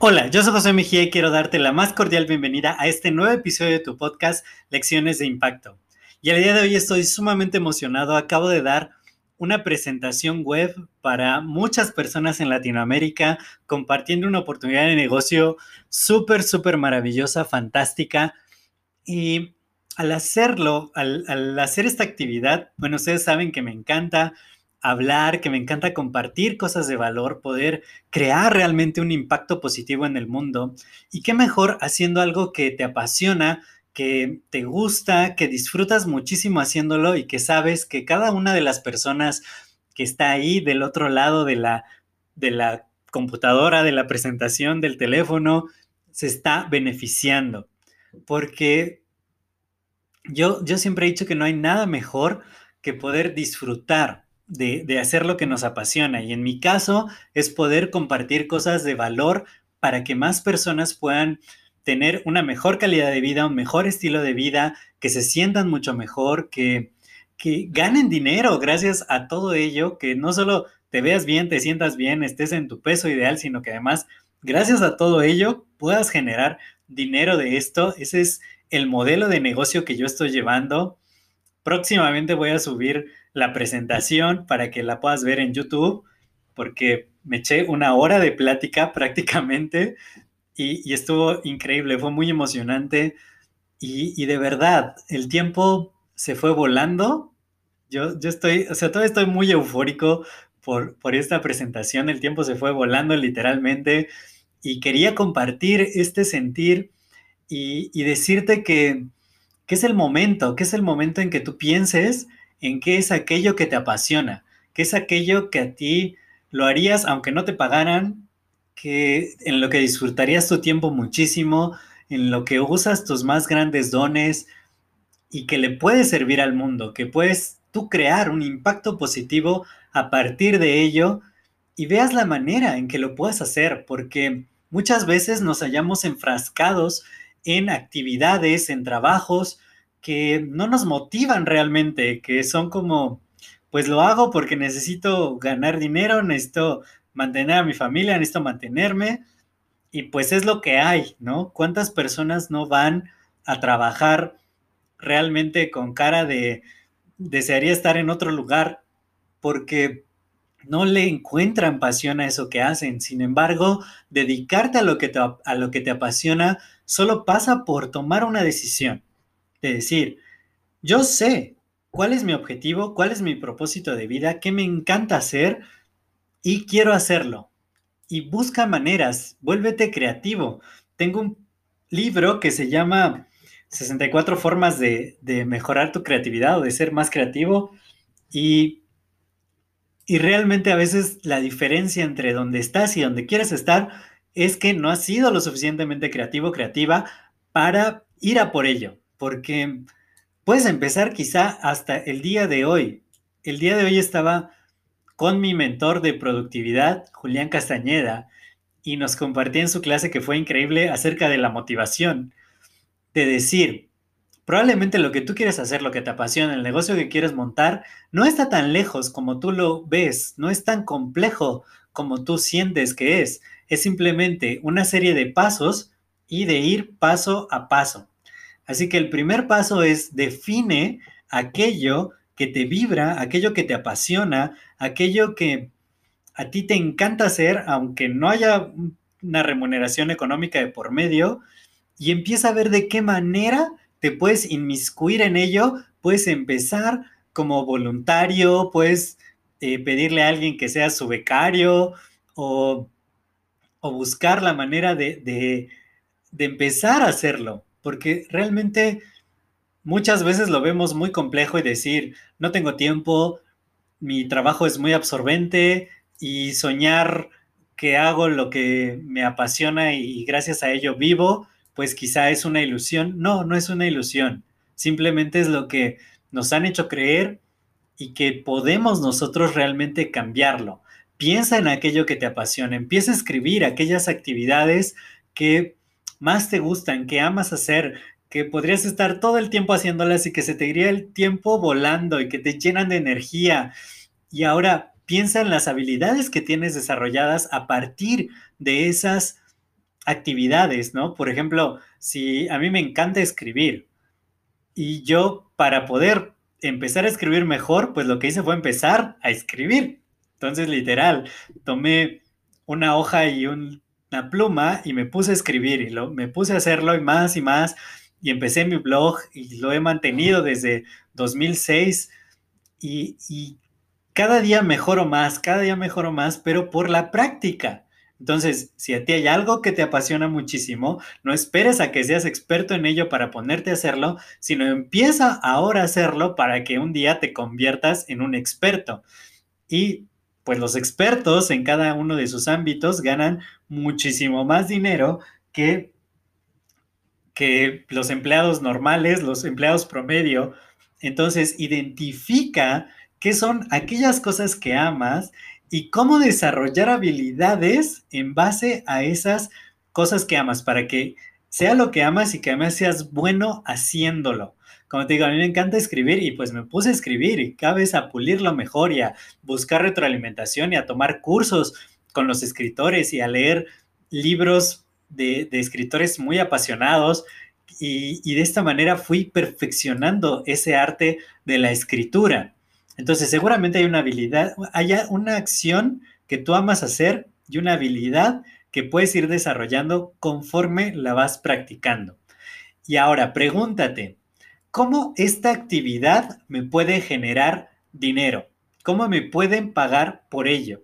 Hola, yo soy José Mejía y quiero darte la más cordial bienvenida a este nuevo episodio de tu podcast Lecciones de Impacto. Y el día de hoy estoy sumamente emocionado. Acabo de dar una presentación web para muchas personas en Latinoamérica, compartiendo una oportunidad de negocio súper, súper maravillosa, fantástica. Y al hacerlo, al, al, hacer esta actividad, bueno, ustedes saben que me encanta hablar, que me encanta compartir cosas de valor, poder crear realmente un impacto positivo en el mundo. Y qué mejor haciendo algo que te apasiona, que te gusta, que disfrutas muchísimo haciéndolo y que sabes que cada una de las personas que está ahí del otro lado de la, de la computadora, de la presentación, del teléfono, se está beneficiando. Porque yo, yo siempre he dicho que no hay nada mejor que poder disfrutar de, hacer lo que nos apasiona. Y en mi caso es poder compartir cosas de valor para que más personas puedan tener una mejor calidad de vida, un mejor estilo de vida, que se sientan mucho mejor, que, que ganen dinero gracias a todo ello, que no solo te veas bien, te sientas bien, estés en tu peso ideal, sino que además, gracias a todo ello, puedas generar dinero de esto. Ese es el modelo de negocio que yo estoy llevando. Próximamente voy a subir la presentación para que la puedas ver en YouTube, porque me eché una hora de plática prácticamente y, estuvo increíble, fue muy emocionante. Y, de verdad, el tiempo se fue volando. Yo, yo estoy, o sea, todavía estoy muy eufórico por, por esta presentación, el tiempo se fue volando literalmente. Y quería compartir este sentir y, y decirte que, que es el momento, que es el momento en que tú pienses en qué es aquello que te apasiona, qué es aquello que a ti lo harías aunque no te pagaran, que en lo que disfrutarías tu tiempo muchísimo, en lo que usas tus más grandes dones y que le puedes servir al mundo, que puedes tú crear un impacto positivo a partir de ello y veas la manera en que lo puedas hacer, porque muchas veces nos hallamos enfrascados en actividades, en trabajos, que no nos motivan realmente, que son como, pues lo hago porque necesito ganar dinero, necesito mantener a mi familia, necesito mantenerme, y pues es lo que hay, ¿no? ¿Cuántas personas no van a trabajar realmente con cara de desearía estar en otro lugar porque no le encuentran pasión a eso que hacen. Sin embargo, dedicarte a lo que te, a lo que te apasiona solo pasa por tomar una decisión de decir, yo sé cuál es mi objetivo, cuál es mi propósito de vida, qué me encanta hacer y quiero hacerlo. Y busca maneras, vuélvete creativo. Tengo un libro que se llama 64 formas de, mejorar tu creatividad o de ser más creativo y, y realmente a veces la diferencia entre donde estás y donde quieres estar es que no has sido lo suficientemente creativo, creativa para ir a por ello porque puedes empezar quizá hasta el día de hoy. El día de hoy estaba con mi mentor de productividad, Julián Castañeda, y nos compartía en su clase que fue increíble acerca de la motivación, de decir, probablemente lo que tú quieres hacer, lo que te apasiona, el negocio que quieres montar, no está tan lejos como tú lo ves, no es tan complejo como tú sientes que es, es simplemente una serie de pasos y de ir paso a paso. Así que el primer paso es define aquello que te vibra, aquello que te apasiona, aquello que a ti te encanta hacer, aunque no haya una remuneración económica de por medio, y empieza a ver de qué manera te puedes inmiscuir en ello, puedes empezar como voluntario, puedes eh, pedirle a alguien que sea su becario o, buscar la manera de empezar a hacerlo porque realmente muchas veces lo vemos muy complejo y decir, no tengo tiempo, mi trabajo es muy absorbente y soñar que hago lo que me apasiona y gracias a ello vivo, pues quizá es una ilusión. No, no es una ilusión. Simplemente es lo que nos han hecho creer y que podemos nosotros realmente cambiarlo. Piensa en aquello que te apasiona, empieza a escribir aquellas actividades que más te gustan, que amas hacer, que podrías estar todo el tiempo haciéndolas y que se te iría el tiempo volando y que te llenan de energía. Y ahora piensa en las habilidades que tienes desarrolladas a partir de esas actividades, ¿no? Por ejemplo, si a mí me encanta escribir y yo para poder empezar a escribir mejor, pues lo que hice fue empezar a escribir. Entonces, literal, tomé una hoja y una pluma y me puse a escribir y lo, me puse a hacerlo y más y más y empecé mi blog y lo he mantenido desde 2006 y, y cada día mejoro más, cada día mejoro más, pero por la práctica. Entonces, si a ti hay algo que te apasiona muchísimo, no esperes a que seas experto en ello para ponerte a hacerlo, sino empieza ahora a hacerlo para que un día te conviertas en un experto. Y pues los expertos en cada uno de sus ámbitos ganan muchísimo más dinero que, que los empleados normales, los empleados promedio. Entonces, identifica qué son aquellas cosas que amas y cómo desarrollar habilidades en base a esas cosas que amas para que sea lo que amas y que además seas bueno haciéndolo. Como te digo, a mí me encanta escribir y pues me puse a escribir y cada vez a pulirlo mejor y a buscar retroalimentación y a tomar cursos con los escritores y a leer libros de, escritores muy apasionados y, y de esta manera fui perfeccionando ese arte de la escritura. Entonces, seguramente hay una habilidad, hay una acción que tú amas hacer y una habilidad que puedes ir desarrollando conforme la vas practicando. Y ahora, pregúntate, ¿cómo esta actividad me puede generar dinero? ¿Cómo me pueden pagar por ello?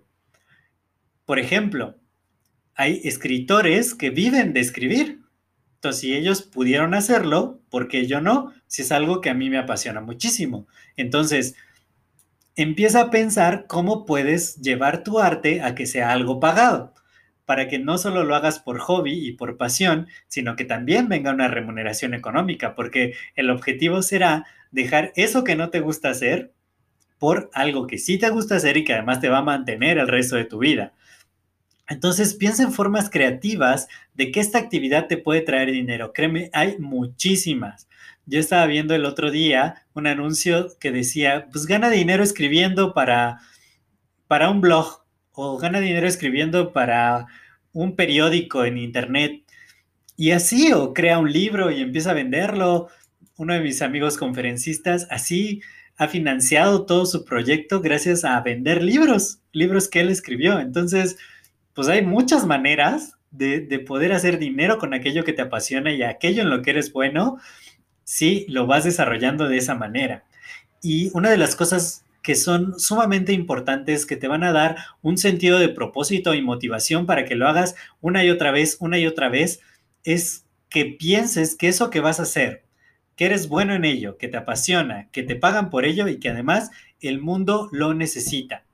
Por ejemplo, hay escritores que viven de escribir. Entonces, si ellos pudieron hacerlo, ¿por qué yo no? Si es algo que a mí me apasiona muchísimo. Entonces, empieza a pensar cómo puedes llevar tu arte a que sea algo pagado, para que no solo lo hagas por hobby y por pasión, sino que también venga una remuneración económica, porque el objetivo será dejar eso que no te gusta hacer por algo que sí te gusta hacer y que además te va a mantener el resto de tu vida. Entonces piensa en formas creativas de que esta actividad te puede traer dinero. Créeme, hay muchísimas. Yo estaba viendo el otro día un anuncio que decía, pues gana dinero escribiendo para, para un blog o gana dinero escribiendo para un periódico en internet. Y así, o crea un libro y empieza a venderlo. Uno de mis amigos conferencistas así ha financiado todo su proyecto gracias a vender libros, libros que él escribió. Entonces, pues hay muchas maneras de, de poder hacer dinero con aquello que te apasiona y aquello en lo que eres bueno si lo vas desarrollando de esa manera. Y una de las cosas que son sumamente importantes, que te van a dar un sentido de propósito y motivación para que lo hagas una y otra vez, una y otra vez, es que pienses que eso que vas a hacer, que eres bueno en ello, que te apasiona, que te pagan por ello y que además el mundo lo necesita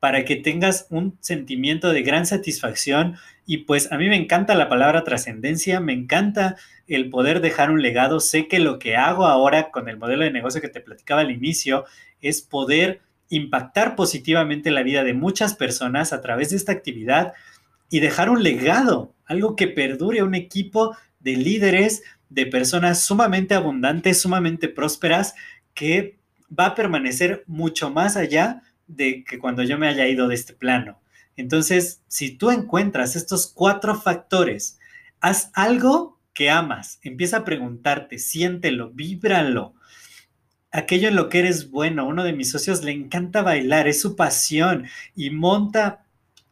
para que tengas un sentimiento de gran satisfacción. Y pues a mí me encanta la palabra trascendencia, me encanta el poder dejar un legado. Sé que lo que hago ahora con el modelo de negocio que te platicaba al inicio es poder impactar positivamente la vida de muchas personas a través de esta actividad y dejar un legado, algo que perdure, un equipo de líderes, de personas sumamente abundantes, sumamente prósperas, que va a permanecer mucho más allá de que cuando yo me haya ido de este plano. Entonces, si tú encuentras estos cuatro factores, haz algo que amas, empieza a preguntarte, siéntelo, víbralo. Aquello en lo que eres bueno, uno de mis socios le encanta bailar, es su pasión y monta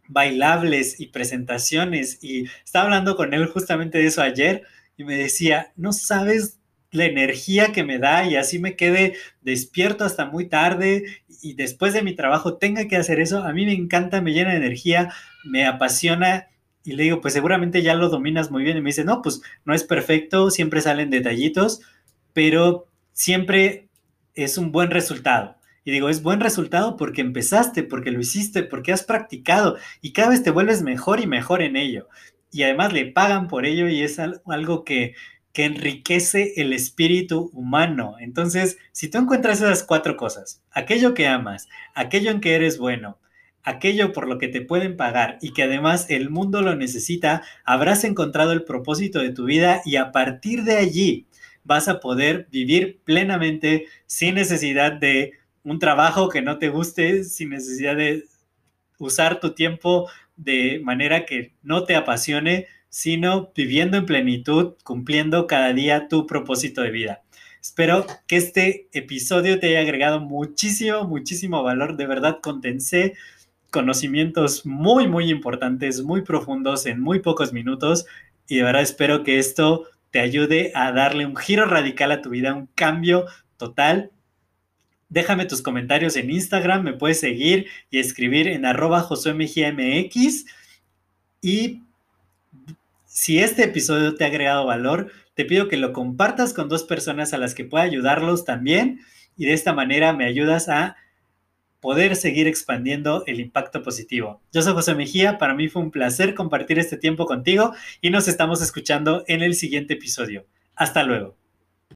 bailables y presentaciones. Y estaba hablando con él justamente de eso ayer y me decía, no sabes la energía que me da y así me quede despierto hasta muy tarde y después de mi trabajo tenga que hacer eso, a mí me encanta, me llena de energía, me apasiona y le digo, pues seguramente ya lo dominas muy bien y me dice, no, pues no es perfecto, siempre salen detallitos, pero siempre es un buen resultado. Y digo, es buen resultado porque empezaste, porque lo hiciste, porque has practicado y cada vez te vuelves mejor y mejor en ello. Y además le pagan por ello y es algo que, que enriquece el espíritu humano. Entonces, si tú encuentras esas cuatro cosas, aquello que amas, aquello en que eres bueno, aquello por lo que te pueden pagar y que además el mundo lo necesita, habrás encontrado el propósito de tu vida y a partir de allí vas a poder vivir plenamente sin necesidad de un trabajo que no te guste, sin necesidad de usar tu tiempo de manera que no te apasione, sino viviendo en plenitud, cumpliendo cada día tu propósito de vida. Espero que este episodio te haya agregado muchísimo, muchísimo valor. De verdad, condensé conocimientos muy, muy importantes, muy profundos en muy pocos minutos. Y de verdad espero que esto te ayude a darle un giro radical a tu vida, un cambio total. Déjame tus comentarios en Instagram, me puedes seguir y escribir en arroba MX. Y si este episodio te ha agregado valor, te pido que lo compartas con dos personas a las que pueda ayudarlos también. Y de esta manera me ayudas a poder seguir expandiendo el impacto positivo. Yo soy José Mejía, para mí fue un placer compartir este tiempo contigo y nos estamos escuchando en el siguiente episodio. Hasta luego.